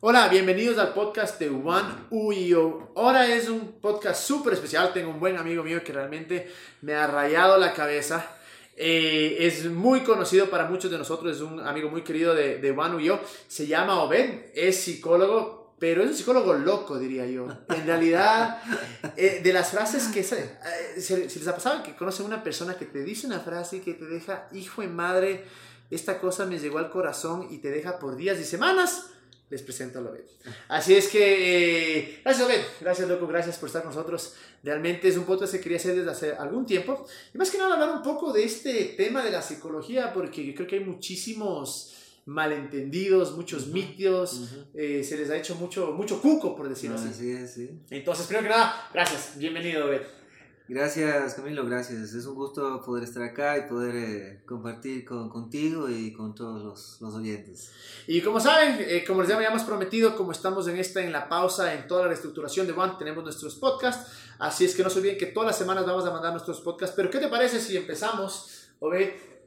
Hola, bienvenidos al podcast de One UIO. Ahora es un podcast súper especial. Tengo un buen amigo mío que realmente me ha rayado la cabeza. Eh, es muy conocido para muchos de nosotros, es un amigo muy querido de, de One UIO. Se llama Obed, es psicólogo, pero es un psicólogo loco, diría yo. En realidad, eh, de las frases que... Se, eh, si les ha pasado que conocen una persona que te dice una frase y que te deja, hijo de madre, esta cosa me llegó al corazón y te deja por días y semanas les presento a Lobet. Así es que, eh, gracias Lobet, gracias loco, gracias por estar con nosotros. Realmente es un podcast que quería hacer desde hace algún tiempo. Y más que nada hablar un poco de este tema de la psicología, porque yo creo que hay muchísimos malentendidos, muchos mitos, eh, se les ha hecho mucho, mucho cuco, por decirlo así. Así es, sí. Entonces, primero que nada, gracias, bienvenido Lobet. Gracias Camilo, gracias. Es un gusto poder estar acá y poder eh, compartir con, contigo y con todos los, los oyentes. Y como saben, eh, como les habíamos prometido, como estamos en esta, en la pausa, en toda la reestructuración de One, tenemos nuestros podcasts. Así es que no se olviden que todas las semanas vamos a mandar nuestros podcasts. Pero ¿qué te parece si empezamos?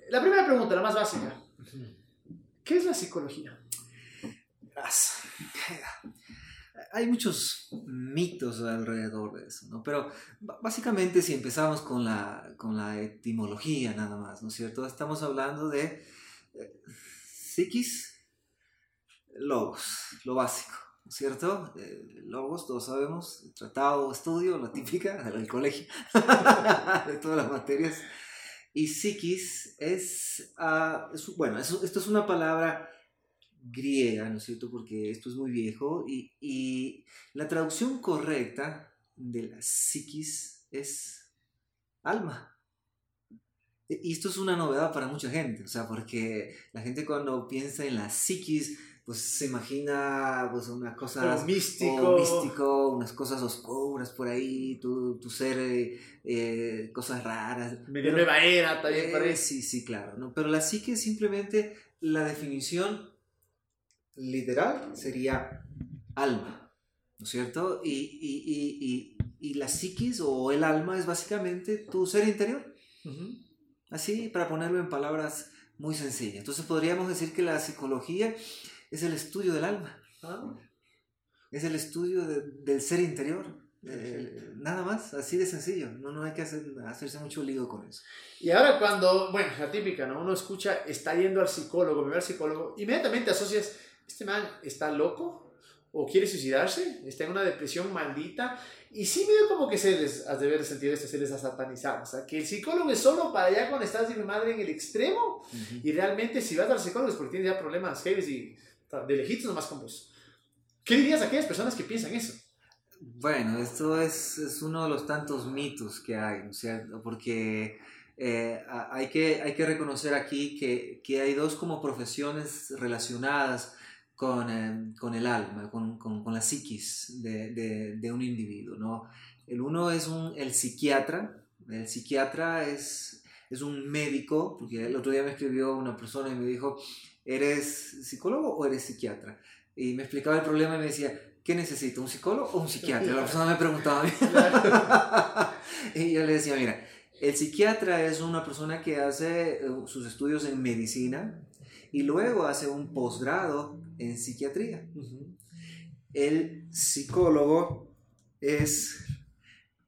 La primera pregunta, la más básica. ¿Qué es la psicología? Hay muchos mitos alrededor de eso, ¿no? Pero básicamente si empezamos con la, con la etimología nada más, ¿no es cierto? Estamos hablando de eh, psiquis, logos, lo básico, ¿no es cierto? Eh, logos, todos sabemos, tratado, estudio, la típica del colegio, de todas las materias. Y psiquis es, uh, es bueno, esto es una palabra griega, ¿no es cierto? Porque esto es muy viejo y, y la traducción correcta de la psiquis es alma. E, y esto es una novedad para mucha gente, o sea, porque la gente cuando piensa en la psiquis, pues se imagina pues unas cosas místico. místico, unas cosas oscuras por ahí, tu, tu ser, eh, eh cosas raras. Medio nueva era también eh, Sí, sí, claro, ¿no? Pero la psique es simplemente la definición literal sería alma, ¿no es cierto? Y, y, y, y, la psiquis o el alma es básicamente tu ser interior. Así, para ponerlo en palabras muy sencillas. Entonces podríamos decir que la psicología es el estudio del alma. Ah. Es el estudio del ser interior. Eh, nada más, así de sencillo. No, no hay que hacer, hacerse mucho lío con eso. Y ahora cuando, bueno, la típica, ¿no? Uno escucha, está yendo al psicólogo, me va al psicólogo, inmediatamente asocias este man está loco o quiere suicidarse, está en una depresión maldita. Y sí medio como que se les, has de ver sentido esto, se les ha satanizado. O sea, que el psicólogo es solo para allá cuando estás de mi madre en el extremo. Y realmente si vas al psicólogo es porque tienes ya problemas heavy y de lejitos nomás con vos. ¿Qué dirías a aquellas personas que piensan eso? Bueno, esto es, es uno de los tantos mitos que hay, ¿no es cierto? Porque eh, hay, que, hay que reconocer aquí que, que hay dos como profesiones relacionadas con, eh, con el alma, con, con, con la psiquis de, de, de, un individuo. ¿no? El uno es un, el psiquiatra, el psiquiatra es, es un médico, porque el otro día me escribió una persona y me dijo, ¿eres psicólogo o eres psiquiatra? Y me explicaba el problema y me decía, ¿qué necesito? ¿Un psicólogo o un psiquiatra? La persona me preguntaba a mí. y yo le decía, mira, el psiquiatra es una persona que hace eh, sus estudios en medicina, y luego hace un posgrado en psiquiatría. El psicólogo es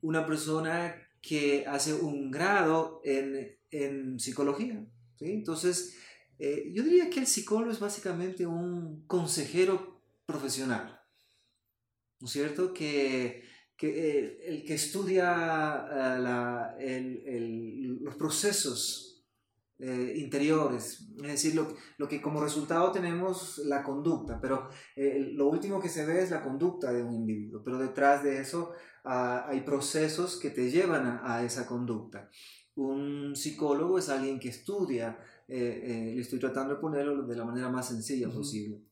una persona que hace un grado en, en psicología. ¿sí? Entonces, eh, yo diría que el psicólogo es básicamente un consejero profesional. ¿No es cierto? Que, que eh, el que estudia uh, la, el, el, los procesos eh, interiores, es decir, lo, lo, que como resultado tenemos la conducta, pero eh, lo último que se ve es la conducta de un individuo, pero detrás de eso ah, hay procesos que te llevan a, a, esa conducta. Un psicólogo es alguien que estudia, eh, le estoy tratando de ponerlo de la manera más sencilla uh -huh. posible.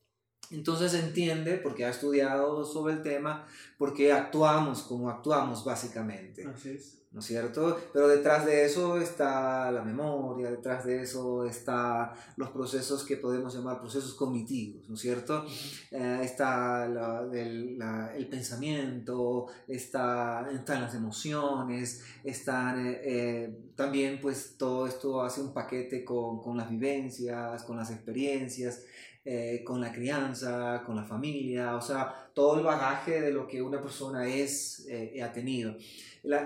Entonces entiende, porque ha estudiado sobre el tema, por qué actuamos como actuamos básicamente. Así es. ¿no es cierto? Pero detrás de eso está la memoria, detrás de eso está los procesos que podemos llamar procesos cognitivos, ¿no es cierto? Eh, está la, el, la, el, pensamiento, está, están las emociones, están eh, eh, también pues todo esto hace un paquete con, con las vivencias, con las experiencias. Eh, con la crianza, con la familia, o sea, todo el bagaje de lo que una persona es, eh, ha tenido.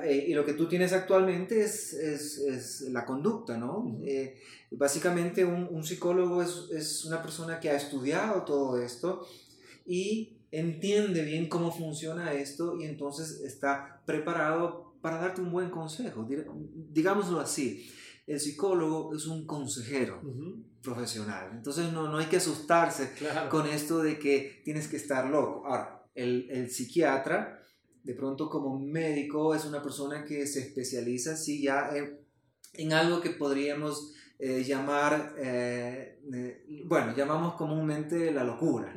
y lo que tú tienes actualmente es, es, es la conducta, ¿no? básicamente un, un psicólogo es, es, una persona que ha estudiado todo esto y entiende bien cómo funciona esto y entonces está preparado para darte un buen consejo, digámoslo así el psicólogo es un consejero profesional. Entonces no, no hay que asustarse con esto de que tienes que estar loco. Ahora, el, el, psiquiatra, de pronto como médico, es una persona que se especializa, sí, ya en, algo que podríamos eh, llamar, eh, bueno, llamamos comúnmente la locura.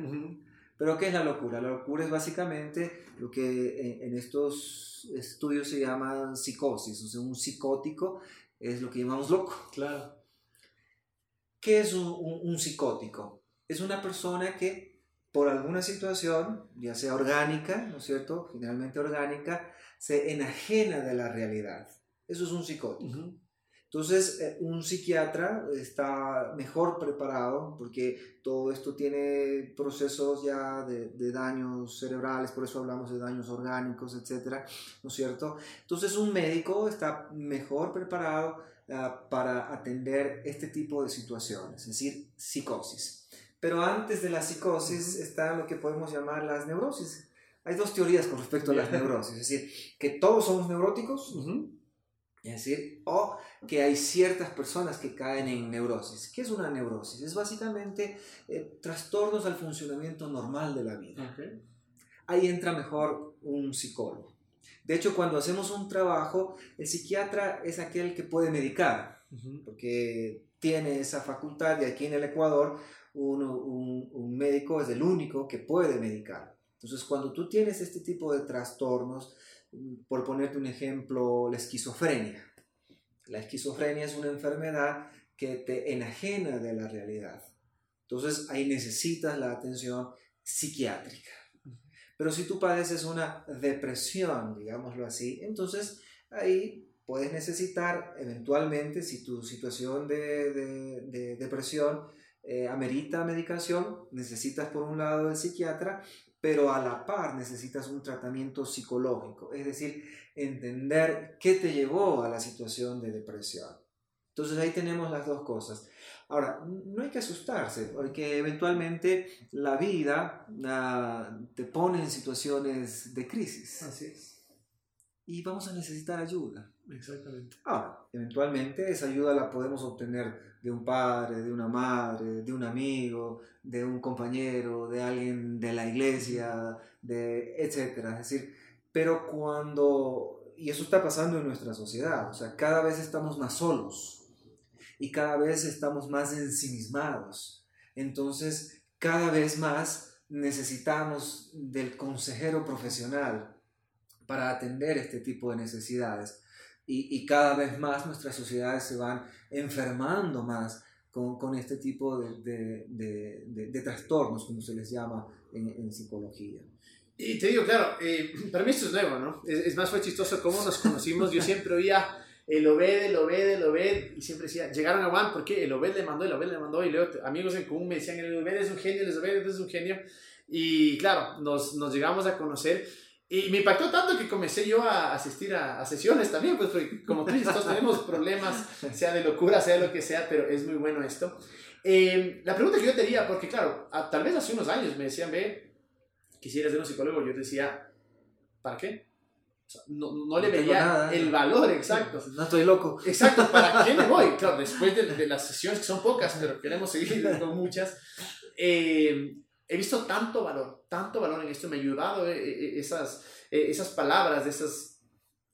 Pero ¿qué es la locura? La locura es básicamente lo que en, en estos estudios se llama psicosis, o sea, un psicótico es lo que llamamos loco. Claro. ¿Qué es un, psicótico? Es una persona que por alguna situación, ya sea orgánica, ¿no es cierto? Generalmente orgánica, se enajena de la realidad. Eso es un psicótico. Entonces, eh, un psiquiatra está mejor preparado porque todo esto tiene procesos ya de, de, daños cerebrales, por eso hablamos de daños orgánicos, etcétera, ¿no es cierto? Entonces, un médico está mejor preparado ah, para atender este tipo de situaciones, es decir, psicosis. Pero antes de la psicosis está lo que podemos llamar las neurosis. Hay dos teorías con respecto a las neurosis, es decir, que todos somos neuróticos. Es decir, o que hay ciertas personas que caen en neurosis. ¿Qué es una neurosis? Es básicamente eh, trastornos al funcionamiento normal de la vida. Ahí entra mejor un psicólogo. De hecho, cuando hacemos un trabajo, el psiquiatra es aquel que puede medicar, porque tiene esa facultad y aquí en el Ecuador un, un médico es el único que puede medicar. Entonces, cuando tú tienes este tipo de trastornos, por ponerte un ejemplo, la esquizofrenia. La esquizofrenia es una enfermedad que te enajena de la realidad. Entonces ahí necesitas la atención psiquiátrica. Pero si tú padeces una depresión, digámoslo así, entonces ahí puedes necesitar eventualmente, si tu situación de, depresión eh, amerita medicación, necesitas por un lado el psiquiatra pero a la par necesitas un tratamiento psicológico, es decir, entender qué te llevó a la situación de depresión. Entonces ahí tenemos las dos cosas. Ahora, no hay que asustarse, porque eventualmente la vida ah, te pone en situaciones de crisis. Así es. Y vamos a necesitar ayuda. Exactamente. Ahora, eventualmente esa ayuda la podemos obtener de un padre, de una madre, de un amigo, de un compañero, de alguien de la iglesia, de etcétera. Es decir, pero cuando y eso está pasando en nuestra sociedad, o sea, cada vez estamos más solos y cada vez estamos más ensimismados. Entonces, cada vez más necesitamos del consejero profesional para atender este tipo de necesidades y, cada vez más nuestras sociedades se van enfermando más con, este tipo de, de, trastornos, como se les llama en, psicología. Y te digo, claro, eh, para es nuevo, ¿no? Es, más, fue chistoso cómo nos conocimos. Yo siempre oía el Obed, el Obed, el Obed, y siempre decía, llegaron a Juan, porque el Obed le mandó, el Obed le mandó, y luego amigos en común me decían, el Obed es un genio, el Obed es un genio. Y claro, nos, nos llegamos a conocer y me impactó tanto que comencé yo a asistir a, sesiones también, pues porque como tú dices, todos tenemos problemas, sea de locura, sea de lo que sea, pero es muy bueno esto. Eh, la pregunta que yo te haría, porque claro, tal vez hace unos años me decían, ve, quisiera ser un psicólogo, yo decía, ¿para qué? No, no, le veía el valor exacto. No estoy loco. Exacto, ¿para qué me voy? Claro, después de, de las sesiones, que son pocas, pero queremos seguir con muchas, eh, he visto tanto valor, tanto valor en esto, me ha ayudado eh, eh, esas, eh, esas palabras, esos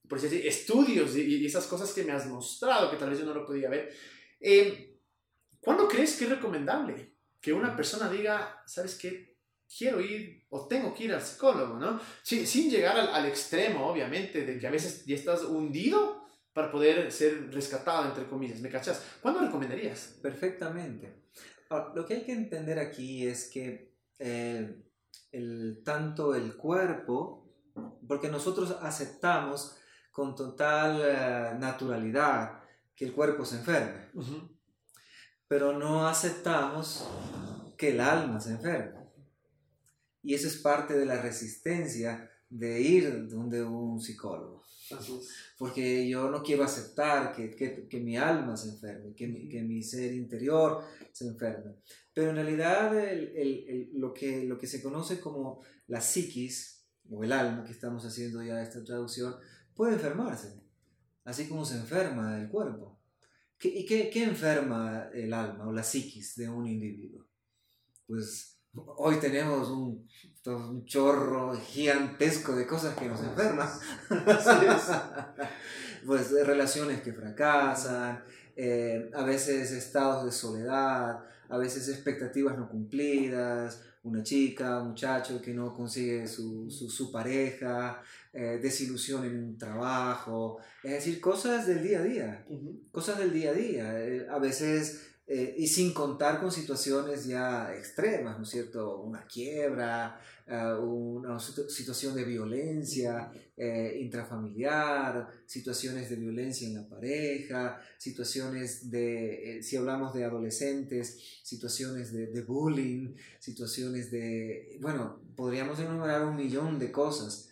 por decir, estudios y, esas cosas que me has mostrado, que tal vez yo no lo podía ver. ¿Cuándo crees que es recomendable que una persona diga, sabes qué, quiero ir o tengo que ir al psicólogo, ¿no? Sin, sin llegar al, al, extremo, obviamente, de que a veces ya estás hundido para poder ser rescatado, entre comillas, ¿me cachas? ¿Cuándo recomendarías? Perfectamente. Ahora, lo que hay que entender aquí es que eh, el, tanto el cuerpo, porque nosotros aceptamos con total eh, naturalidad que el cuerpo se enferme, pero no aceptamos que el alma se enferma. Y eso es parte de la resistencia de ir donde un psicólogo. Porque yo no quiero aceptar que, que, que mi alma se enferme, que mi, que mi, ser interior se enferme. Pero en realidad el, el, lo, que, lo que se conoce como la psiquis, o el alma, que estamos haciendo ya esta traducción, puede enfermarse, así como se enferma el cuerpo. ¿Qué, ¿Y qué, qué enferma el alma o la psiquis de un individuo? Pues hoy tenemos un, un, chorro gigantesco de cosas que nos enferman. pues relaciones que fracasan, eh, a veces estados de soledad, a veces expectativas no cumplidas, una chica, un muchacho que no consigue su, su, su pareja, eh, desilusión en un trabajo, es decir, cosas del día a día, uh -huh. cosas del día a día. Eh, a veces eh, y sin contar con situaciones ya extremas, ¿no es cierto? Una quiebra, uh, una situación de violencia eh, intrafamiliar, situaciones de violencia en la pareja, situaciones de, eh, si hablamos de adolescentes, situaciones de, de, bullying, situaciones de, bueno, podríamos enumerar un millón de cosas.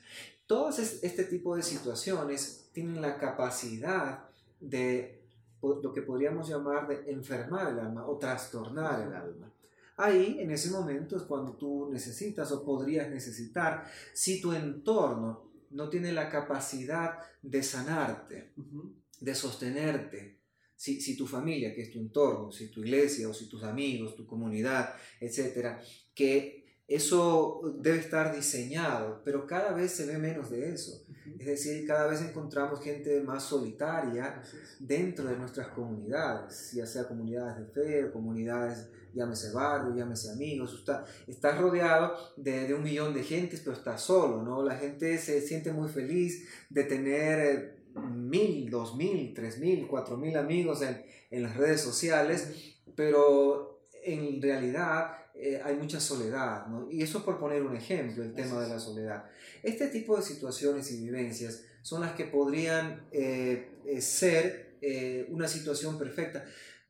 Todas este tipo de situaciones tienen la capacidad de lo que podríamos llamar de enfermar el alma o trastornar el alma. Ahí, en ese momento, es cuando tú necesitas o podrías necesitar, si tu entorno no tiene la capacidad de sanarte, uh -huh. de sostenerte, si, si, tu familia, que es tu entorno, si tu iglesia o si tus amigos, tu comunidad, etcétera, que eso debe estar diseñado, pero cada vez se ve menos de eso. Es decir, cada vez encontramos gente más solitaria dentro de nuestras comunidades, ya sea comunidades de fe o comunidades, llámese barrio, llámese amigos. Está, estás rodeado de, de, un millón de gentes, pero estás solo, ¿no? La gente se siente muy feliz de tener mil, dos mil, tres mil, cuatro mil amigos en, en las redes sociales, pero en realidad eh, hay mucha soledad, ¿no? Y eso por poner un ejemplo, el tema de la soledad. Este tipo de situaciones y vivencias son las que podrían eh, eh, ser eh, una situación perfecta,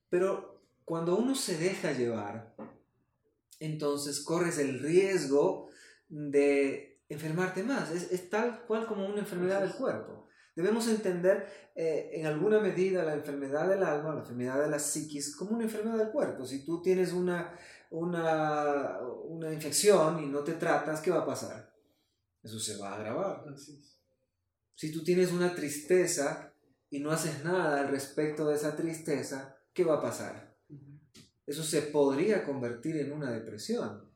pero cuando uno se deja llevar, entonces corres el riesgo de enfermarte más. Es, es tal cual como una enfermedad del cuerpo. Debemos entender eh, en alguna medida la enfermedad del alma, la enfermedad de la psiquis, como una enfermedad del cuerpo. Si tú tienes una, una, una infección y no te tratas, ¿qué va a pasar? Eso se va a agravar. Si tú tienes una tristeza y no haces nada al respecto de esa tristeza, ¿qué va a pasar? Eso se podría convertir en una depresión.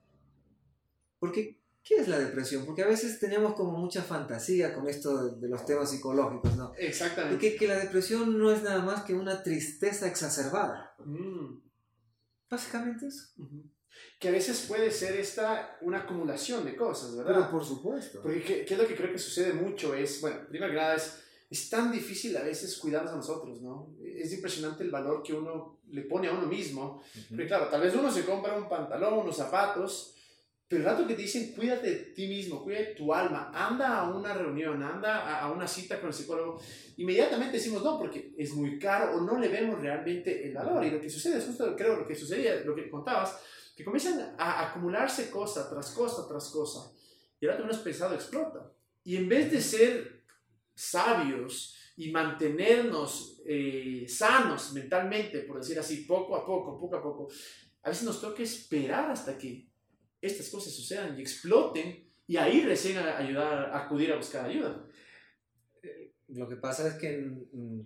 Porque ¿Qué es la depresión? Porque a veces tenemos como mucha fantasía con esto de, de los temas psicológicos, ¿no? Exactamente. Que, que, la depresión no es nada más que una tristeza exacerbada. Mm. Básicamente eso. Uh -huh. Que a veces puede ser esta una acumulación de cosas, ¿verdad? Pero por supuesto. Porque ¿qué, qué es lo que creo que sucede mucho? Es, bueno, primero que nada es, es tan difícil a veces cuidarnos a nosotros, ¿no? Es impresionante el valor que uno le pone a uno mismo. Uh -huh. Porque claro, tal vez uno se compra un pantalón, unos zapatos, pero el rato que te dicen, cuídate de ti mismo, cuida de tu alma, anda a una reunión, anda a una cita con el psicólogo, inmediatamente decimos no, porque es muy caro o no le vemos realmente el valor. Y lo que sucede es justo, creo, lo que sucedía, lo que contabas, que comienzan a acumularse cosa tras cosa tras cosa. Y el rato uno es pesado, explota. Y en vez de ser sabios y mantenernos eh, sanos mentalmente, por decir así, poco a poco, poco a poco, a veces nos toca esperar hasta que estas cosas sucedan y exploten y ahí recién a ayudar, a acudir a buscar ayuda. Lo que pasa es que mm,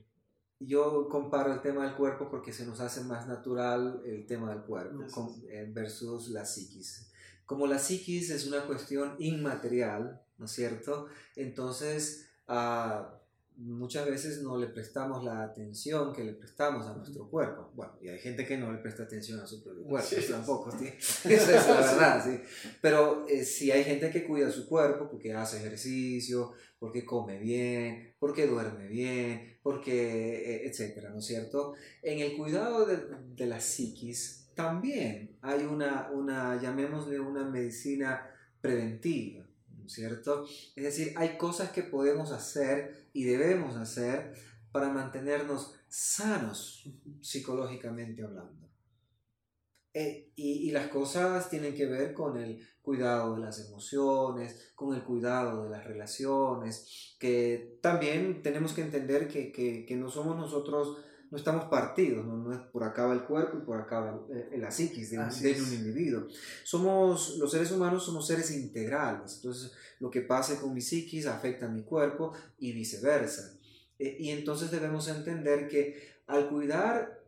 yo comparo el tema del cuerpo porque se nos hace más natural el tema del cuerpo eh, versus la psiquis. Como la psiquis es una cuestión inmaterial, ¿no es cierto? Entonces, uh, muchas veces no le prestamos la atención que le prestamos a nuestro cuerpo. Bueno, y hay gente que no le presta atención a su propio cuerpo, sí, tampoco, ¿sí? Esa es la verdad, sí. Pero eh, si hay gente que cuida su cuerpo porque hace ejercicio, porque come bien, porque duerme bien, porque, eh, etcétera, ¿no es cierto? En el cuidado de, de la psiquis también hay una, una, llamémosle una medicina preventiva. ¿Cierto? Es decir, hay cosas que podemos hacer y debemos hacer para mantenernos sanos psicológicamente hablando. Eh, y, y, las cosas tienen que ver con el cuidado de las emociones, con el cuidado de las relaciones, que también tenemos que entender que, que, que no somos nosotros, no estamos partidos, no, no, es por acá va el cuerpo y por acá va el, la psiquis de, de un individuo. Somos, los seres humanos somos seres integrales, entonces lo que pase con mi psiquis afecta a mi cuerpo y viceversa. Eh, y entonces debemos entender que al cuidar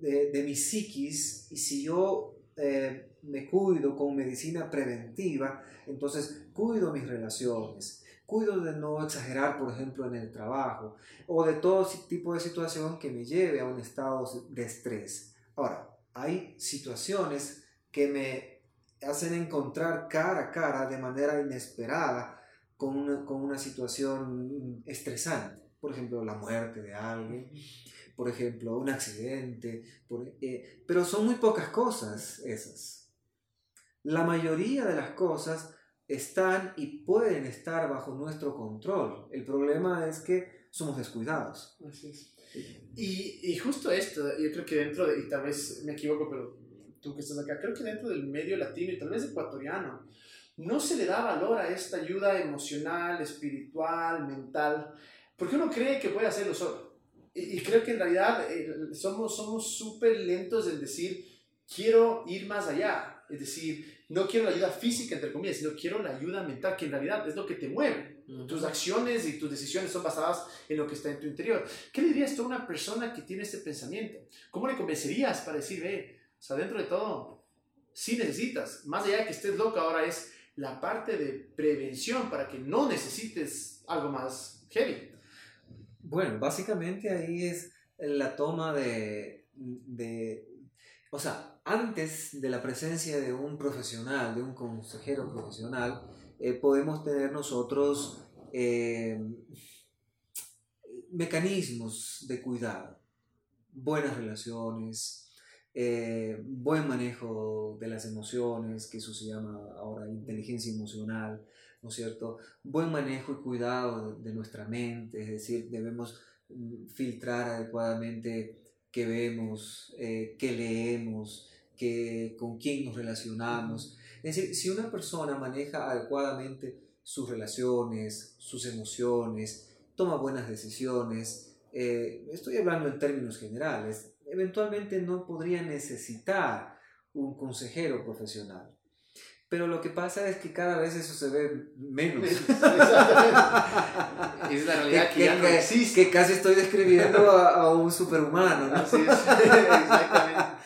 de, mi psiquis y si yo eh, me cuido con medicina preventiva, entonces cuido mis relaciones, cuido de no exagerar, por ejemplo, en el trabajo o de todo tipo de situación que me lleve a un estado de estrés. Ahora, hay situaciones que me hacen encontrar cara a cara de manera inesperada con una, con una situación estresante. Por ejemplo, la muerte de alguien, por ejemplo, un accidente, eh, pero son muy pocas cosas esas. La mayoría de las cosas están y pueden estar bajo nuestro control. El problema es que somos descuidados. Así es. Y, y, justo esto, yo creo que dentro de, y tal vez me equivoco, pero tú que estás acá, creo que dentro del medio latino y tal vez ecuatoriano, no se le da valor a esta ayuda emocional, espiritual, mental, porque uno cree que puede hacerlo solo. Y, creo que en realidad eh, somos somos súper lentos en decir, quiero ir más allá. Es decir, no quiero la ayuda física, entre comillas, sino quiero la ayuda mental, que en realidad es lo que te mueve. Tus acciones y tus decisiones son basadas en lo que está en tu interior. ¿Qué le dirías tú a una persona que tiene este pensamiento? ¿Cómo le convencerías para decir, ve, o sea, dentro de todo, sí necesitas, más allá de que estés loca, ahora es la parte de prevención para que no necesites algo más heavy? Bueno, básicamente ahí es la toma de, de, o sea, antes de la presencia de un profesional, de un consejero profesional, eh, podemos tener nosotros eh, mecanismos de cuidado, buenas relaciones, eh, buen manejo de las emociones, que eso se llama ahora inteligencia emocional, ¿no es cierto? Buen manejo y cuidado de nuestra mente, es decir, debemos mm, filtrar adecuadamente qué vemos, qué leemos, con quién nos relacionamos. Es decir, si una persona maneja adecuadamente sus relaciones, sus emociones, toma buenas decisiones, eh, estoy hablando en términos generales, eventualmente no podría necesitar un consejero profesional. Pero lo que pasa es que cada vez eso se ve menos. es la realidad que, ya no existe. Que casi estoy describiendo a, un superhumano. ¿no? Exactamente.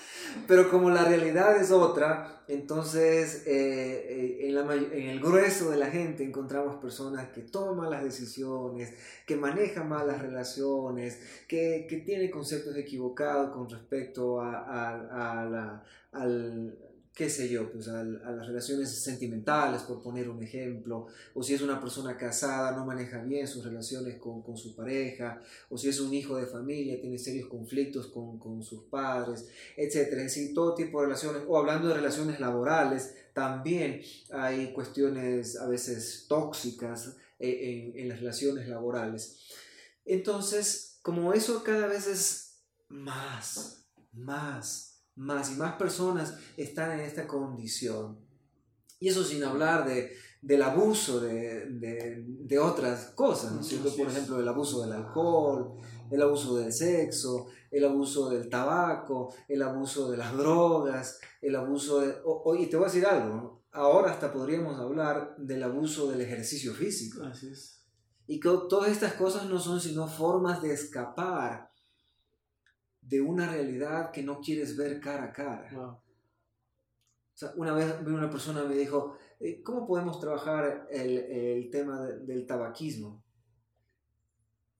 Pero como la realidad es otra, entonces eh, eh, en, la, en, el grueso de la gente encontramos personas que toman las decisiones, que manejan mal las relaciones, que, que tienen conceptos equivocados con respecto a la, al, qué sé yo, pues a, las relaciones sentimentales, por poner un ejemplo, o si es una persona casada, no maneja bien sus relaciones con, con su pareja, o si es un hijo de familia, tiene serios conflictos con, con sus padres, etc. Es decir, todo tipo de relaciones, o hablando de relaciones laborales, también hay cuestiones a veces tóxicas eh, en, en las relaciones laborales. Entonces, como eso cada vez es más, más, más y más personas están en esta condición. Y eso sin hablar de, del abuso de, de, de otras cosas, ¿no Por ejemplo, el abuso del alcohol, el abuso del sexo, el abuso del tabaco, el abuso de las drogas, el abuso de... y te voy a decir algo, ahora hasta podríamos hablar del abuso del ejercicio físico. Así es. Y que todas estas cosas no son sino formas de escapar de una realidad que no quieres ver cara a cara. O sea, una vez una persona me dijo, eh, ¿cómo podemos trabajar el, el tema del tabaquismo?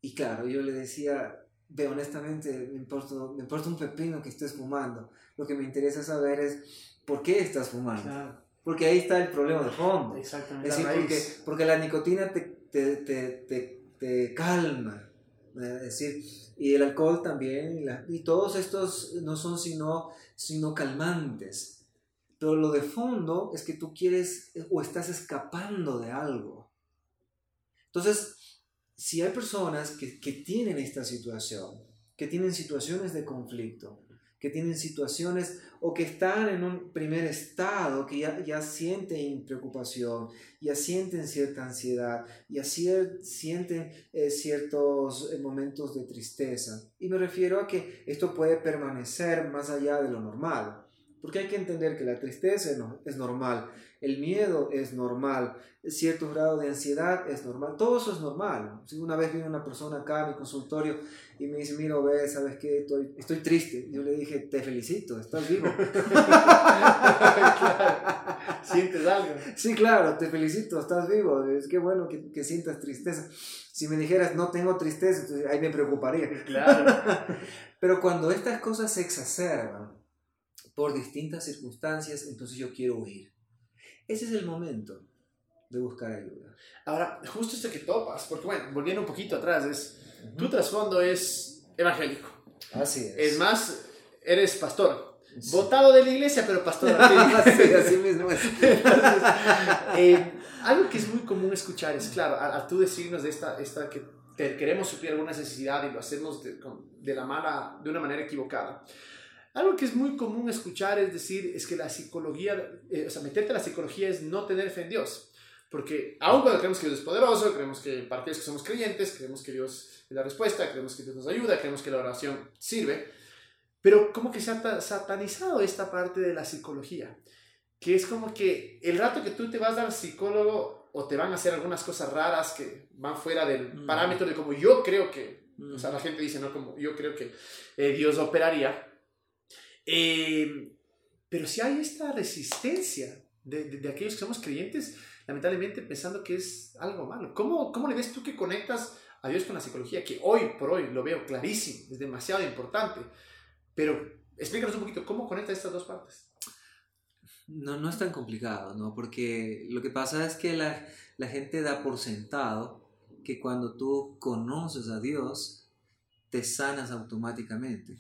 Y claro, yo le decía, ve, honestamente, me importa, me importa un pepino que estés fumando. Lo que me interesa saber es por qué estás fumando. Porque ahí está el problema de fondo. Exactamente. Es decir, porque, porque, la nicotina te, te, te, te calma. Decir, y el alcohol también, y, todos estos no son sino, sino calmantes. Pero lo de fondo es que tú quieres o estás escapando de algo. Entonces, si hay personas que, que tienen esta situación, que tienen situaciones de conflicto, que tienen situaciones o que están en un primer estado, que ya, sienten preocupación, ya sienten cierta ansiedad, ya sienten eh, ciertos eh, momentos de tristeza. Y me refiero a que esto puede permanecer más allá de lo normal. Porque hay que entender que la tristeza es normal, el miedo es normal, cierto grado de ansiedad es normal, todo eso es normal. Si una vez vino una persona acá a mi consultorio y me dice, mira, ve, ¿sabes qué? Estoy, estoy triste. Yo le dije, te felicito, estás vivo. ¿Sientes algo? Sí, claro, te felicito, estás vivo. Es que bueno que, que sientas tristeza. Si me dijeras, no tengo tristeza, ahí me preocuparía. Claro. Pero cuando estas cosas se exacerban por distintas circunstancias, entonces yo quiero huir. Ese es el momento de buscar ayuda. Ahora, justo esto que topas, porque bueno, volviendo un poquito atrás, es, tu trasfondo es evangélico. Así es. Es más, eres pastor. Votado de la iglesia, pero pastor. sí, así mismo es. Eh, algo que es muy común escuchar es, claro, a, tú decirnos de esta, esta que queremos suplir alguna necesidad y lo hacemos de, de, la mala, de una manera equivocada. Algo que es muy común escuchar es decir, es que la psicología, eh, o sea, meterte a la psicología es no tener fe en Dios. Porque aun cuando creemos que Dios es poderoso, creemos que para aquellos que somos creyentes, creemos que Dios es la respuesta, creemos que Dios nos ayuda, creemos que la oración sirve, pero como que se ha satanizado esta parte de la psicología, que es como que el rato que tú te vas al psicólogo o te van a hacer algunas cosas raras que van fuera del mm. parámetro de como yo creo que, o sea, mm. la gente dice, no como yo creo que eh, Dios operaría, eh, pero si hay esta resistencia de, de, aquellos que somos creyentes, lamentablemente pensando que es algo malo. ¿Cómo, ¿Cómo le ves tú que conectas a Dios con la psicología? Que hoy por hoy lo veo clarísimo, es demasiado importante. Pero explícanos un poquito, ¿cómo conecta estas dos partes? No, no es tan complicado, ¿no? Porque lo que pasa es que la, la gente da por sentado que cuando tú conoces a Dios, te sanas automáticamente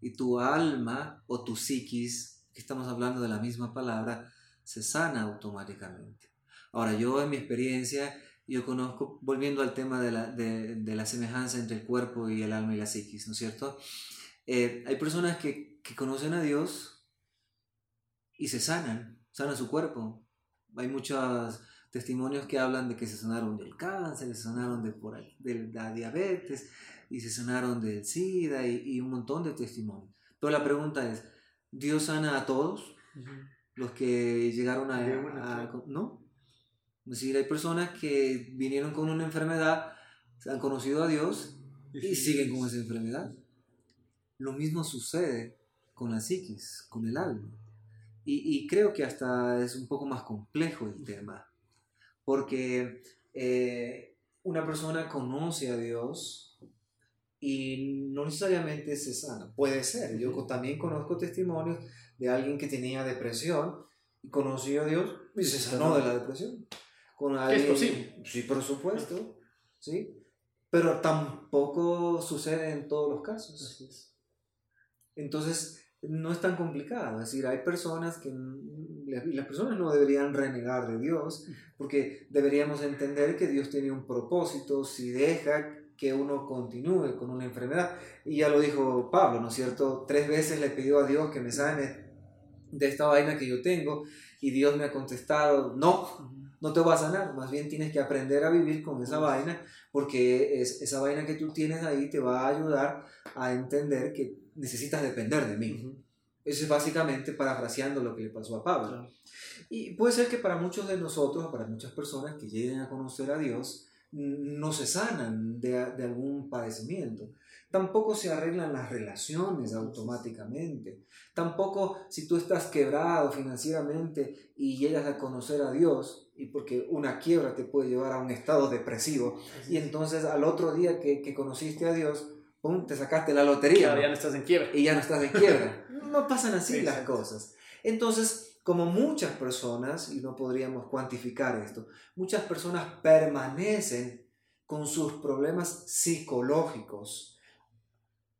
y tu alma o tu psiquis, que estamos hablando de la misma palabra, se sana automáticamente. Ahora, yo en mi experiencia, yo conozco, volviendo al tema de la, de, la semejanza entre el cuerpo y el alma y la psiquis, ¿no es cierto? Eh, hay personas que, que conocen a Dios y se sanan, sanan su cuerpo. Hay muchos testimonios que hablan de que se sanaron del cáncer, se sanaron de, por de la diabetes, y se sanaron del SIDA y, un montón de testimonios. Pero la pregunta es, ¿Dios sana a todos? Los que llegaron a, ¿No? Es decir, hay personas que vinieron con una enfermedad, han conocido a Dios y siguen con esa enfermedad. Lo mismo sucede con la psiquis, con el alma. Y, creo que hasta es un poco más complejo el tema, porque eh, una persona conoce a Dios, y no necesariamente se sana. Puede ser. Yo también conozco testimonios de alguien que tenía depresión y conoció a Dios y se sanó de la depresión. Con alguien, sí. Sí, por supuesto. ¿sí? Pero tampoco sucede en todos los casos. Entonces, no es tan complicado. Es decir, hay personas que. Las personas no deberían renegar de Dios, porque deberíamos entender que Dios tiene un propósito. Si deja que uno continúe con una enfermedad. Y ya lo dijo Pablo, ¿no es cierto? Tres veces le pidió a Dios que me sane de esta vaina que yo tengo y Dios me ha contestado, no, no te va a sanar, más bien tienes que aprender a vivir con esa vaina porque es, esa vaina que tú tienes ahí te va a ayudar a entender que necesitas depender de mí. Eso es básicamente parafraseando lo que le pasó a Pablo. Y puede ser que para muchos de nosotros, para muchas personas que lleguen a conocer a Dios, no se sanan de, algún padecimiento. Tampoco se arreglan las relaciones automáticamente. Tampoco si tú estás quebrado financieramente y llegas a conocer a Dios, y porque una quiebra te puede llevar a un estado depresivo, y entonces al otro día que, conociste a Dios, ¡pum! te sacaste la lotería. ya no estás en quiebra. Y ya no estás en quiebra. no pasan así las cosas. Entonces, como muchas personas, y no podríamos cuantificar esto, muchas personas permanecen con sus problemas psicológicos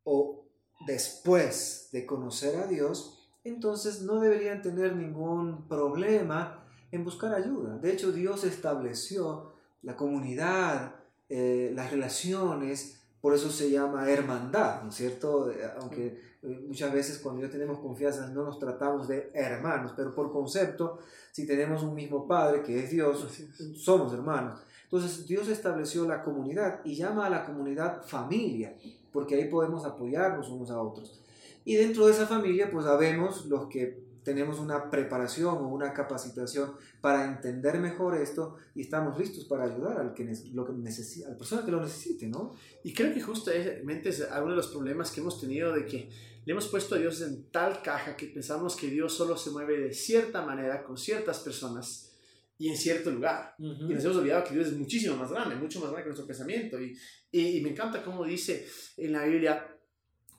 o después de conocer a Dios, entonces no deberían tener ningún problema en buscar ayuda. De hecho, Dios estableció la comunidad, eh, las relaciones, por eso se llama hermandad, ¿no es cierto? Aunque Eh, muchas veces cuando ya tenemos confianza no nos tratamos de hermanos, pero por concepto, si tenemos un mismo Padre que es Dios, somos hermanos. Entonces Dios estableció la comunidad y llama a la comunidad familia, porque ahí podemos apoyarnos unos a otros. Y dentro de esa familia, pues sabemos los que tenemos una preparación o una capacitación para entender mejor esto y estamos listos para ayudar al que, lo que necesita, a la persona que lo necesite, ¿no? Y creo que justamente es uno de los problemas que hemos tenido de que le hemos puesto a Dios en tal caja que pensamos que Dios solo se mueve de cierta manera con ciertas personas y en cierto lugar. Y nos hemos olvidado que Dios es muchísimo más grande, mucho más grande que nuestro pensamiento. Y, y, y me encanta cómo dice en la Biblia,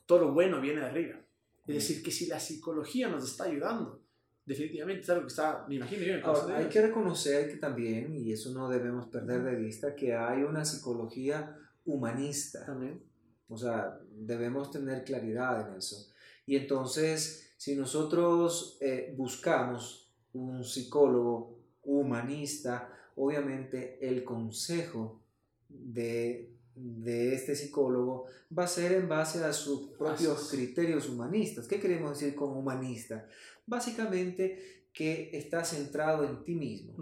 todo lo bueno viene de arriba. Es decir, que si la psicología nos está ayudando, definitivamente es algo que está, me imagino yo, en Hay que reconocer que también, y eso no debemos perder de vista, que hay una psicología humanista. También. O sea, debemos tener claridad en eso. Y entonces, si nosotros eh, buscamos un psicólogo humanista, obviamente el consejo de de este psicólogo va a ser en base a sus propios criterios humanistas. ¿Qué queremos decir con humanista? Básicamente que está centrado en ti mismo.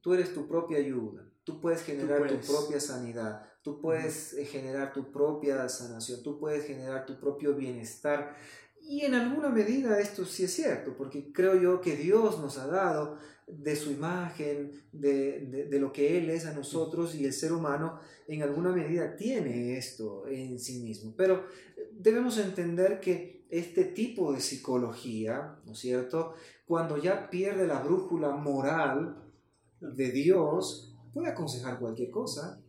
Tú eres tu propia ayuda. Tú puedes generar tu propia sanidad. Tú puedes eh, generar tu propia sanación. Tú puedes generar tu propio bienestar. Y en alguna medida esto sí es cierto, porque creo yo que Dios nos ha dado de su imagen, de, de, lo que Él es a nosotros y el ser humano en alguna medida tiene esto en sí mismo. Pero debemos entender que este tipo de psicología, ¿no es cierto? Cuando ya pierde la brújula moral de Dios, puede aconsejar cualquier cosa.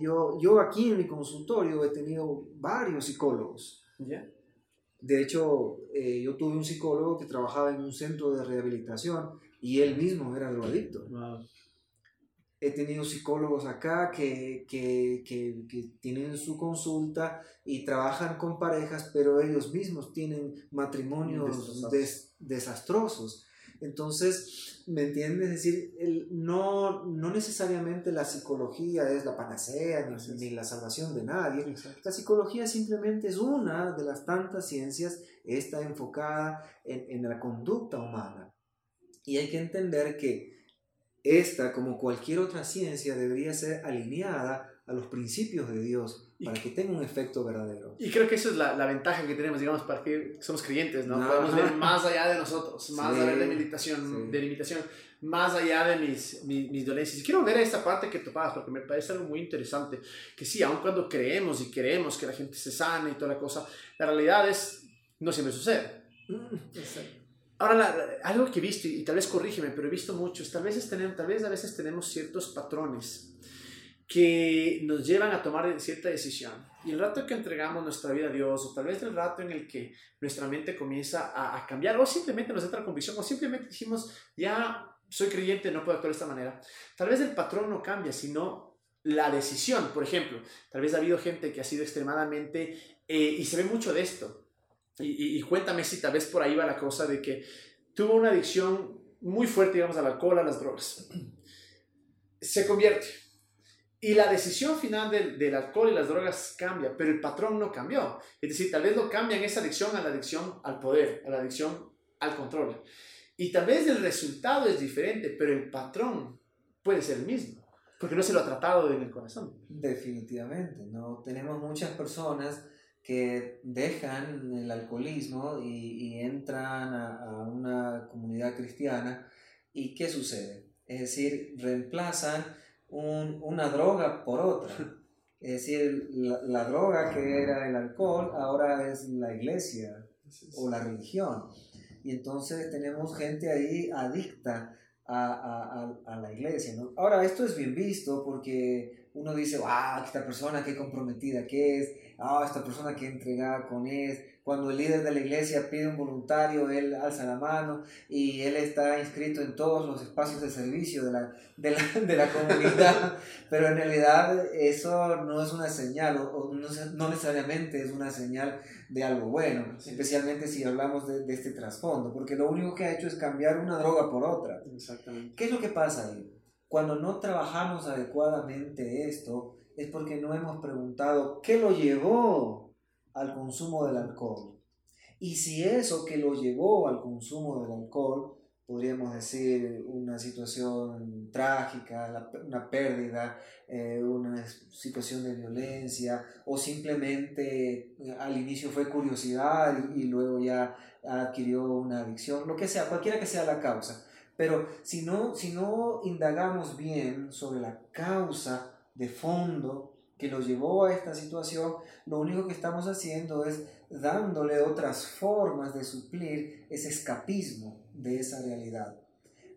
Yo, yo aquí en mi consultorio he tenido varios psicólogos. De hecho, eh, yo tuve un psicólogo que trabajaba en un centro de rehabilitación y él mismo era drogadicto. He tenido psicólogos acá que, que, que, que, tienen su consulta y trabajan con parejas, pero ellos mismos tienen matrimonios desastrosos. Entonces, ¿me entiendes? Es decir, el, no, no necesariamente la psicología es la panacea ni, ni la salvación de nadie. La psicología simplemente es una de las tantas ciencias, está enfocada en, en la conducta humana. Y hay que entender que esta, como cualquier otra ciencia, debería ser alineada a los principios de Dios para que tenga un efecto verdadero. Y creo que eso es la, la ventaja que tenemos, digamos, para que somos creyentes, ¿no? Podemos ver más allá de nosotros, más allá de mi limitación, de limitación, más allá de mis, mis, mis, dolencias. Y quiero ver esta parte que topabas, porque me parece algo muy interesante, que sí, aun cuando creemos y queremos que la gente se sane y toda la cosa, la realidad es, no siempre sucede. Mm. Ahora, algo que he visto, y tal vez corrígeme, pero he visto muchos, tal vez, tenemos, tal vez a veces tenemos ciertos patrones que nos llevan a tomar cierta decisión. Y el rato que entregamos nuestra vida a Dios, o tal vez el rato en el que nuestra mente comienza a, a cambiar, o simplemente nos entra convicción, o simplemente dijimos, ya soy creyente, no puedo actuar de esta manera. Tal vez el patrón no cambia, sino la decisión. Por ejemplo, tal vez ha habido gente que ha sido extremadamente, eh, y se ve mucho de esto, y, cuéntame si tal vez por ahí va la cosa de que tuvo una adicción muy fuerte, digamos, al alcohol, a las drogas. Se convierte. Y la decisión final del, alcohol y las drogas cambia, pero el patrón no cambió. Es decir, tal vez lo cambian esa adicción a la adicción al poder, a la adicción al control. Y tal vez el resultado es diferente, pero el patrón puede ser el mismo, porque no se lo ha tratado en el corazón. Definitivamente, ¿no? Tenemos muchas personas que dejan el alcoholismo y, entran a, una comunidad cristiana. ¿Y qué sucede? Es decir, reemplazan una droga por otra. Es decir, la, droga que era el alcohol ahora es la iglesia o la religión. Y entonces tenemos gente ahí adicta a, a, la iglesia. ¿no? Ahora, esto es bien visto porque uno dice, wow, esta persona qué comprometida que es, ah, esta persona que entregada con él. Cuando el líder de la iglesia pide un voluntario, él alza la mano y él está inscrito en todos los espacios de servicio de la, de la, de la comunidad. Pero en realidad eso no es una señal, o, no, no, necesariamente es una señal de algo bueno, especialmente si hablamos de, de este trasfondo, porque lo único que ha hecho es cambiar una droga por otra. Exactamente. ¿Qué es lo que pasa ahí? Cuando no trabajamos adecuadamente esto, es porque no hemos preguntado qué lo llevó al consumo del alcohol. Y si eso que lo llevó al consumo del alcohol, podríamos decir una situación trágica, una pérdida, eh, una situación de violencia, o simplemente eh, al inicio fue curiosidad y, luego ya adquirió una adicción, lo que sea, cualquiera que sea la causa. Pero si no, si no indagamos bien sobre la causa de fondo que lo llevó a esta situación, lo único que estamos haciendo es dándole otras formas de suplir ese escapismo de esa realidad.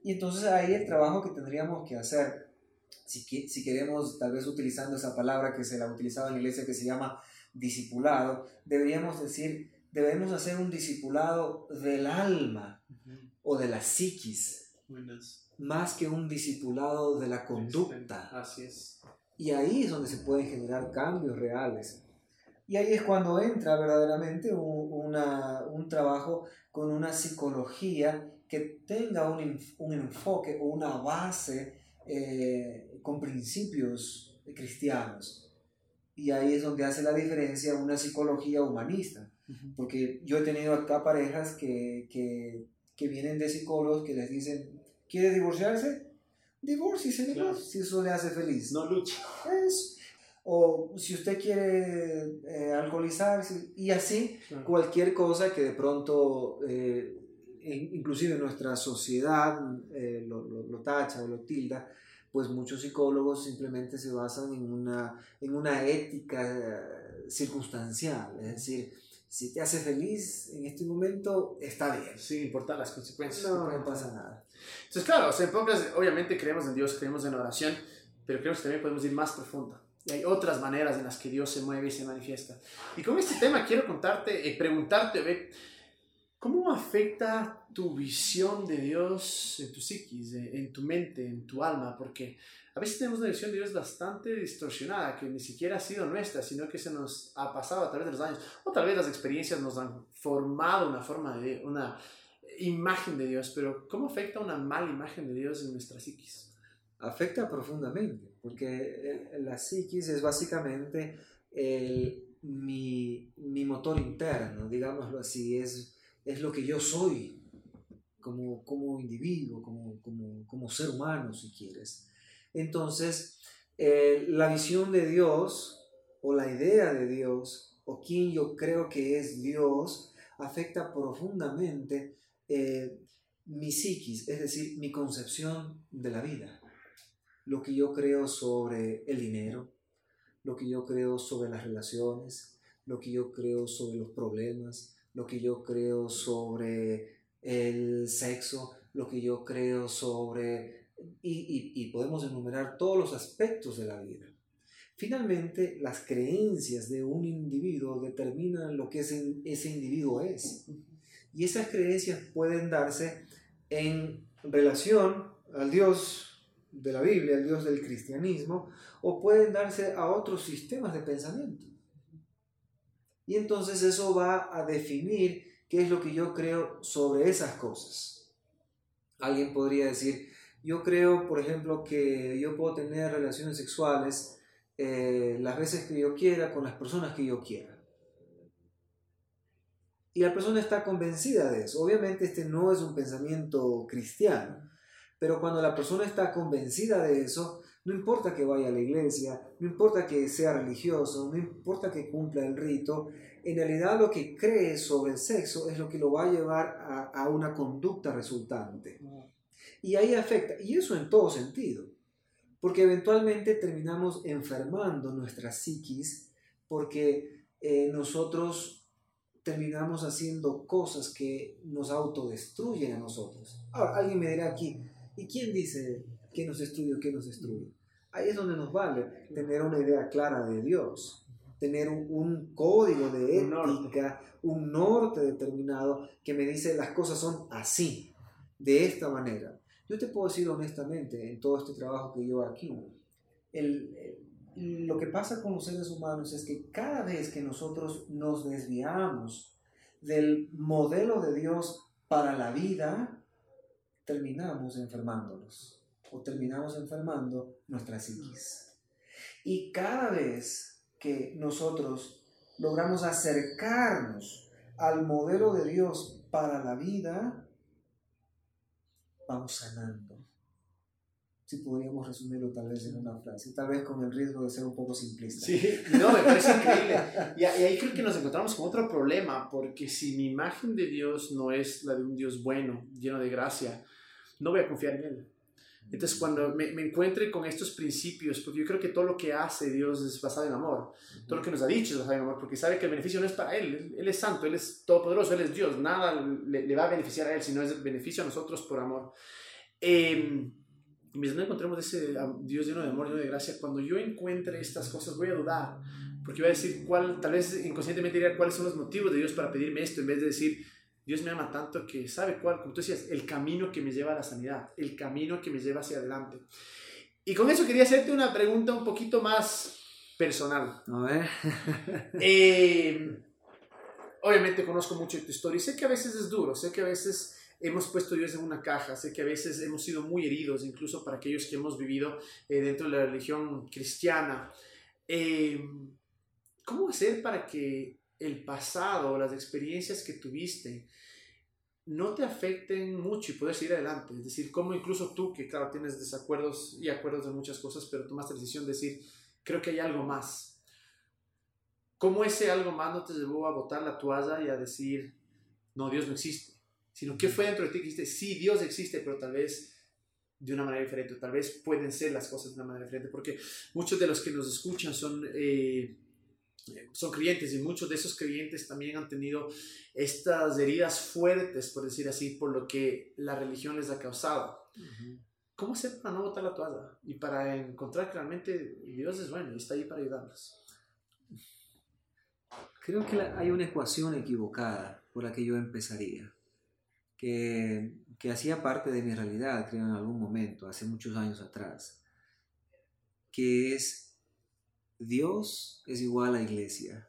Y entonces ahí el trabajo que tendríamos que hacer, si, si queremos tal vez utilizando esa palabra que se la utilizaba en la iglesia que se llama discipulado, deberíamos decir, debemos hacer un discipulado del alma o de la psiquis, más que un discipulado de la conducta. Así es. Y ahí es donde se pueden generar cambios reales. Y ahí es cuando entra verdaderamente un, un trabajo con una psicología que tenga un, un enfoque o una base eh, con principios cristianos. Y ahí es donde hace la diferencia una psicología humanista. Porque yo he tenido acá parejas que, que, que vienen de psicólogos que les dicen, ¿quiere divorciarse? Divórciese, claro. si eso le hace feliz. No luche. Es, o si usted quiere eh, alcoholizarse y así cualquier cosa que de pronto eh, inclusive nuestra sociedad eh, lo, lo, tacha o lo tilda pues muchos psicólogos simplemente se basan en una, en una ética circunstancial, es decir, si te hace feliz en este momento, está bien. Sin importar las consecuencias. No, no pasa nada. Entonces, claro, o sea, en pocas, obviamente creemos en Dios, creemos en la oración, pero creemos que también podemos ir más profundo. Y hay otras maneras en las que Dios se mueve y se manifiesta. Y con este tema quiero contarte, eh, preguntarte, ¿cómo afecta tu visión de Dios en tu psiquis, en tu mente, en tu alma? Porque a veces tenemos una visión de Dios bastante distorsionada, que ni siquiera ha sido nuestra, sino que se nos ha pasado a través de los años. O tal vez las experiencias nos han formado una forma de, una imagen de Dios, pero ¿cómo afecta una mala imagen de Dios en nuestra psiquis? afecta profundamente, porque la psiquis es básicamente el, mi, mi, motor interno, digámoslo así, es, es lo que yo soy como, como individuo, como, como, como ser humano, si quieres. Entonces, eh, la visión de Dios o la idea de Dios o quien yo creo que es Dios afecta profundamente eh, mi psiquis, es decir, mi concepción de la vida lo que yo creo sobre el dinero, lo que yo creo sobre las relaciones, lo que yo creo sobre los problemas, lo que yo creo sobre el sexo, lo que yo creo sobre... Y, podemos enumerar todos los aspectos de la vida. Finalmente, las creencias de un individuo determinan lo que ese, ese individuo es. Y esas creencias pueden darse en relación al Dios de la Biblia, el Dios del cristianismo, o pueden darse a otros sistemas de pensamiento. Y entonces eso va a definir qué es lo que yo creo sobre esas cosas. Alguien podría decir, yo creo, por ejemplo, que yo puedo tener relaciones sexuales eh, las veces que yo quiera con las personas que yo quiera. Y la persona está convencida de eso. Obviamente este no es un pensamiento cristiano. Pero cuando la persona está convencida de eso, no importa que vaya a la iglesia, no importa que sea religioso, no importa que cumpla el rito, en realidad lo que cree sobre el sexo es lo que lo va a llevar a, una conducta resultante. Y ahí afecta, y eso en todo sentido, porque eventualmente terminamos enfermando nuestra psiquis porque eh, nosotros terminamos haciendo cosas que nos autodestruyen a nosotros. Ahora, alguien me dirá aquí, ¿Y quién dice qué nos destruye o qué nos destruye? Ahí es donde nos vale tener una idea clara de Dios, tener un, código de ética, un norte. determinado que me dice las cosas son así, de esta manera. Yo te puedo decir honestamente, en todo este trabajo que yo aquí, lo que pasa con los seres humanos es que cada vez que nosotros nos desviamos del modelo de Dios para la vida, terminamos enfermándonos o terminamos enfermando nuestra psiquis. Y cada vez que nosotros logramos acercarnos al modelo de Dios para la vida, vamos sanando. Si podríamos resumirlo tal vez en una frase, tal vez con el riesgo de ser un poco simplista. Sí, no, me parece increíble. Y, ahí creo que nos encontramos con otro problema, porque si mi imagen de Dios no es la de un Dios bueno, lleno de gracia, no voy a confiar en Él. Entonces, cuando me, me, encuentre con estos principios, porque yo creo que todo lo que hace Dios es basado en amor, todo lo que nos ha dicho es basado en amor, porque sabe que el beneficio no es para Él, Él es santo, Él es todopoderoso, Él es Dios, nada le, le va a beneficiar a Él, sino es beneficio a nosotros por amor. Eh, mientras no encontremos ese Dios lleno de amor, lleno de gracia, cuando yo encuentre estas cosas voy a dudar, porque voy a decir cuál, tal vez inconscientemente diría cuáles son los motivos de Dios para pedirme esto, en vez de decir, Dios me ama tanto que sabe cuál, como tú decías, el camino que me lleva a la sanidad, el camino que me lleva hacia adelante. Y con eso quería hacerte una pregunta un poquito más personal. A ver. eh, obviamente conozco mucho de tu historia y sé que a veces es duro, sé que a veces hemos puesto Dios en una caja, sé que a veces hemos sido muy heridos, incluso para aquellos que hemos vivido eh, dentro de la religión cristiana. Eh, ¿Cómo hacer para que el pasado, las experiencias que tuviste, no te afecten mucho y poder seguir adelante. Es decir, como incluso tú, que claro, tienes desacuerdos y acuerdos de muchas cosas, pero tomaste la decisión de decir, creo que hay algo más. ¿Cómo ese algo más no te llevó a botar la toalla y a decir, no, Dios no existe? Sino, ¿qué fue dentro de ti que dijiste, sí, Dios existe, pero tal vez de una manera diferente, tal vez pueden ser las cosas de una manera diferente, porque muchos de los que nos escuchan son... Eh, son creyentes y muchos de esos creyentes también han tenido estas heridas fuertes, por decir así, por lo que la religión les ha causado. ¿Cómo hacer para no botar la toalla y para encontrar que realmente Dios es bueno y está ahí para ayudarnos? Creo que hay una ecuación equivocada por la que yo empezaría, que, que hacía parte de mi realidad, creo, en algún momento, hace muchos años atrás, que es Dios es igual a iglesia.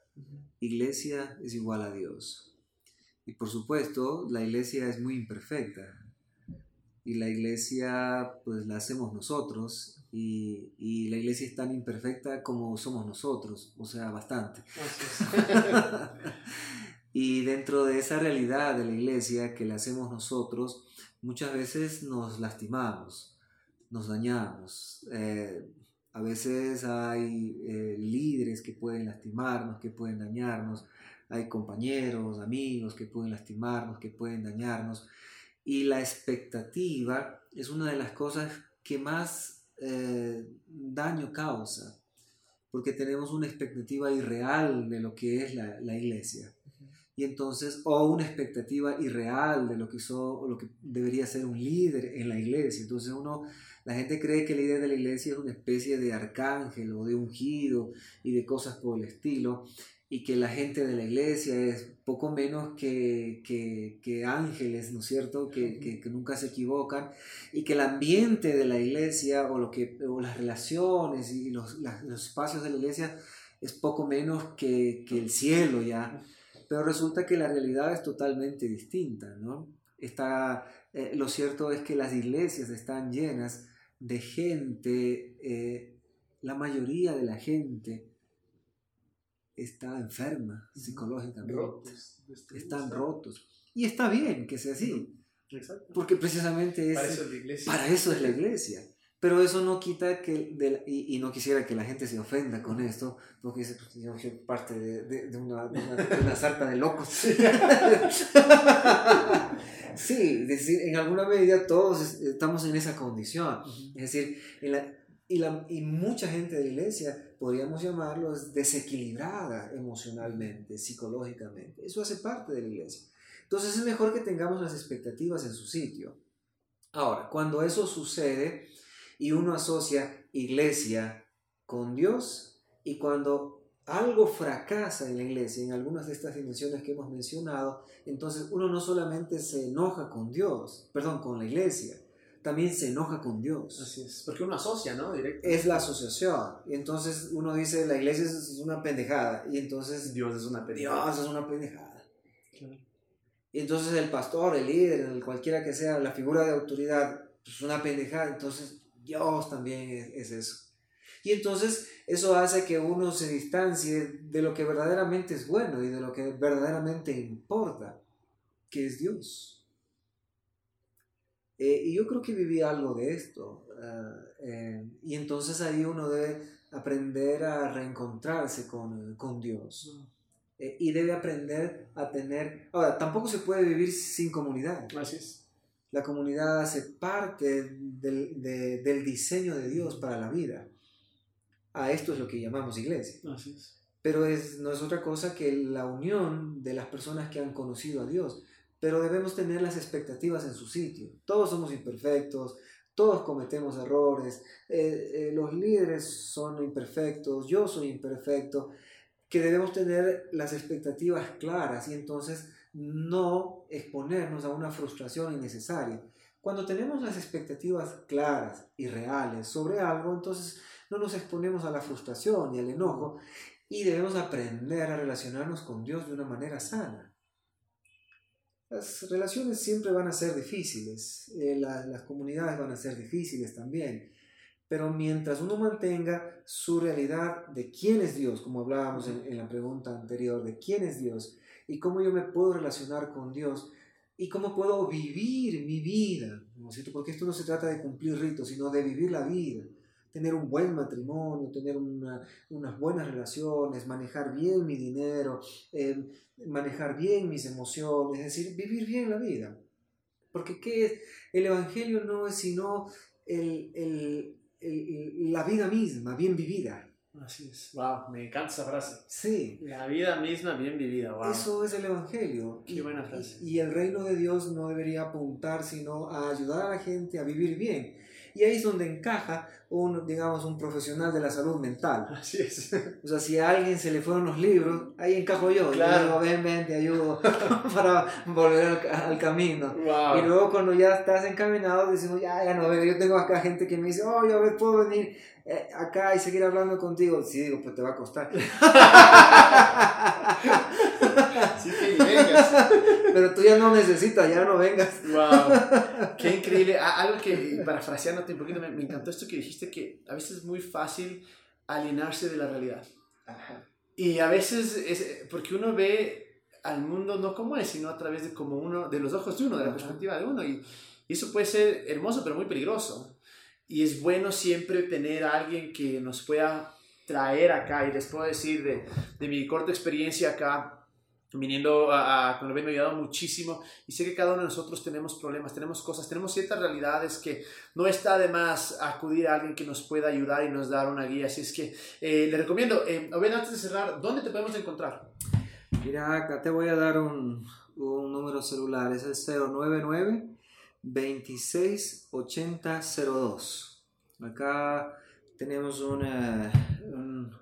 Iglesia es igual a Dios. Y por supuesto, la iglesia es muy imperfecta. Y la iglesia, pues la hacemos nosotros. Y, la iglesia es tan imperfecta como somos nosotros. O sea, bastante. y dentro de esa realidad de la iglesia que la hacemos nosotros, muchas veces nos lastimamos, nos dañamos. Eh, a veces hay eh, líderes que pueden lastimarnos, que pueden dañarnos, hay compañeros, amigos que pueden lastimarnos, que pueden dañarnos. Y la expectativa es una de las cosas que más eh, daño causa, porque tenemos una expectativa irreal de lo que es la, la iglesia. Y entonces, o una expectativa irreal de lo que, so, lo que debería ser un líder en la iglesia. Entonces uno la gente cree que el líder de la iglesia es una especie de arcángel o de ungido y de cosas por el estilo, y que la gente de la iglesia es poco menos que, que, ángeles, ¿no es cierto?, que, que, nunca se equivocan, y que el ambiente de la iglesia o, lo que, o las relaciones y los, los espacios de la iglesia es poco menos que, el cielo ya. Pero resulta que la realidad es totalmente distinta, ¿no? Está, eh, lo cierto es que las iglesias están llenas de gente, eh, la mayoría de la gente está enferma psicológicamente, están rotos. Y está bien que sea así, porque precisamente es, para, eso es la iglesia. Pero eso no quita que, y, no quisiera que la gente se ofenda con esto, porque dice, pues, yo soy parte de, una, de, una, sarta de locos. Sí, es decir, en alguna medida todos estamos en esa condición. Es decir, y, la, y mucha gente de la iglesia podríamos llamarlos desequilibrada emocionalmente, psicológicamente. Eso hace parte de la iglesia. Entonces es mejor que tengamos las expectativas en su sitio. Ahora, cuando eso sucede y uno asocia iglesia con Dios y cuando algo fracasa en la iglesia, en algunas de estas dimensiones que hemos mencionado, entonces uno no solamente se enoja con Dios, perdón, con la iglesia, también se enoja con Dios. Así es, porque uno asocia, ¿no? Es la asociación. Y entonces uno dice, la iglesia es una pendejada. Y entonces Dios es una pendejada. Dios es una pendejada. Y entonces el pastor, el líder, el cualquiera que sea, la figura de autoridad, es una pendejada. Entonces Dios también es eso. Y entonces eso hace que uno se distancie de lo que verdaderamente es bueno y de lo que verdaderamente importa, que es Dios. Eh, y yo creo que viví algo de esto. Ah, eh, y entonces ahí uno debe aprender a reencontrarse con, con Dios. Mm. Eh, y debe aprender a tener... Ahora, tampoco se puede vivir sin comunidad. Así es. La comunidad hace parte del, del diseño de Dios para la vida. A esto es lo que llamamos iglesia. Así es. Pero es, no es otra cosa que la unión de las personas que han conocido a Dios. Pero debemos tener las expectativas en su sitio. Todos somos imperfectos, todos cometemos errores, eh, eh, los líderes son imperfectos, yo soy imperfecto, que debemos tener las expectativas claras y entonces no exponernos a una frustración innecesaria. Cuando tenemos las expectativas claras y reales sobre algo, entonces no nos exponemos a la frustración y al enojo y debemos aprender a relacionarnos con Dios de una manera sana. Las relaciones siempre van a ser difíciles, eh, las comunidades van a ser difíciles también, pero mientras uno mantenga su realidad de quién es Dios, como hablábamos en, la pregunta anterior, de quién es Dios y cómo yo me puedo relacionar con Dios y cómo puedo vivir mi vida, ¿no porque esto no se trata de cumplir ritos, sino de vivir la vida tener un buen matrimonio, tener unas buenas relaciones, manejar bien mi dinero, eh, manejar bien mis emociones, es decir, vivir bien la vida. Porque ¿qué es? El Evangelio no es sino el, la vida misma, bien vivida. Así es. Wow, me encanta esa frase. Sí. La vida misma bien vivida. Wow. Eso es el Evangelio. Qué buena frase. y, el reino de Dios no debería apuntar sino a ayudar a la gente a vivir bien. Y ahí es donde encaja un, digamos, un profesional de la salud mental. Así es. O sea, si a alguien se le fueron los libros, ahí encajo yo. Claro. digo, ven, ven, te ayudo para volver al, camino. Y luego cuando ya estás encaminado, decimos, ya, ya no veo. Yo tengo acá gente que me dice, oh, yo puedo venir eh, acá y seguir hablando contigo. Sí, digo, pues te va a costar. sí que vengas. Pero tú ya no necesitas, ya no vengas. Wow, qué increíble. Algo que, parafraseándote un poquito, me, encantó esto que dijiste, que a veces es muy fácil alienarse de la realidad. Y a veces es porque uno ve al mundo no como es, sino a través de como uno, de los ojos de uno, de la perspectiva de uno. Y, y eso puede ser hermoso, pero muy peligroso. Y es bueno siempre tener a alguien que nos pueda traer acá. Y les puedo decir de, de mi corta experiencia acá, viniendo a, a con me ha ayudado muchísimo y sé que cada uno de nosotros tenemos problemas, tenemos cosas, tenemos ciertas realidades que no está de más acudir a alguien que nos pueda ayudar y nos dar una guía. Así es que eh, le recomiendo, eh, antes de cerrar, ¿dónde te podemos encontrar? Mira, acá te voy a dar un, un número celular, es el 099 268002. Acá tenemos una, un,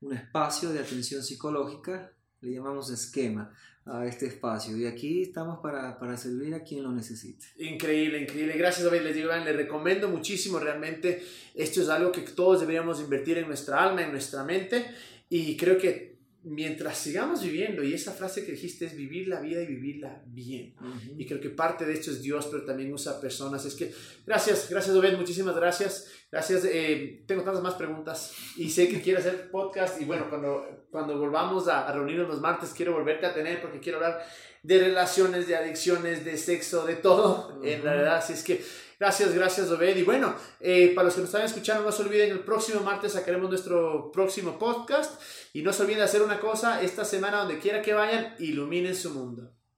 un espacio de atención psicológica le llamamos esquema a este espacio y aquí estamos para, para servir a quien lo necesite. Increíble, increíble. Gracias David, les digo, les recomiendo muchísimo realmente. Esto es algo que todos deberíamos invertir en nuestra alma, en nuestra mente y creo que mientras sigamos viviendo, y esa frase que dijiste es vivir la vida y vivirla bien. Y creo que parte de esto es Dios, pero también usa personas. Es que gracias, gracias Obed, muchísimas gracias. Gracias, eh, tengo tantas más preguntas y sé que quiero hacer podcast y bueno, cuando, cuando volvamos a, reunirnos los martes quiero volverte a tener porque quiero hablar de relaciones, de adicciones, de sexo, de todo, en la verdad. Así es que Gracias, gracias, Obed. Y bueno, eh, para los que nos están escuchando, no se olviden, el próximo martes sacaremos nuestro próximo podcast. Y no se olviden de hacer una cosa esta semana, donde quiera que vayan, iluminen su mundo.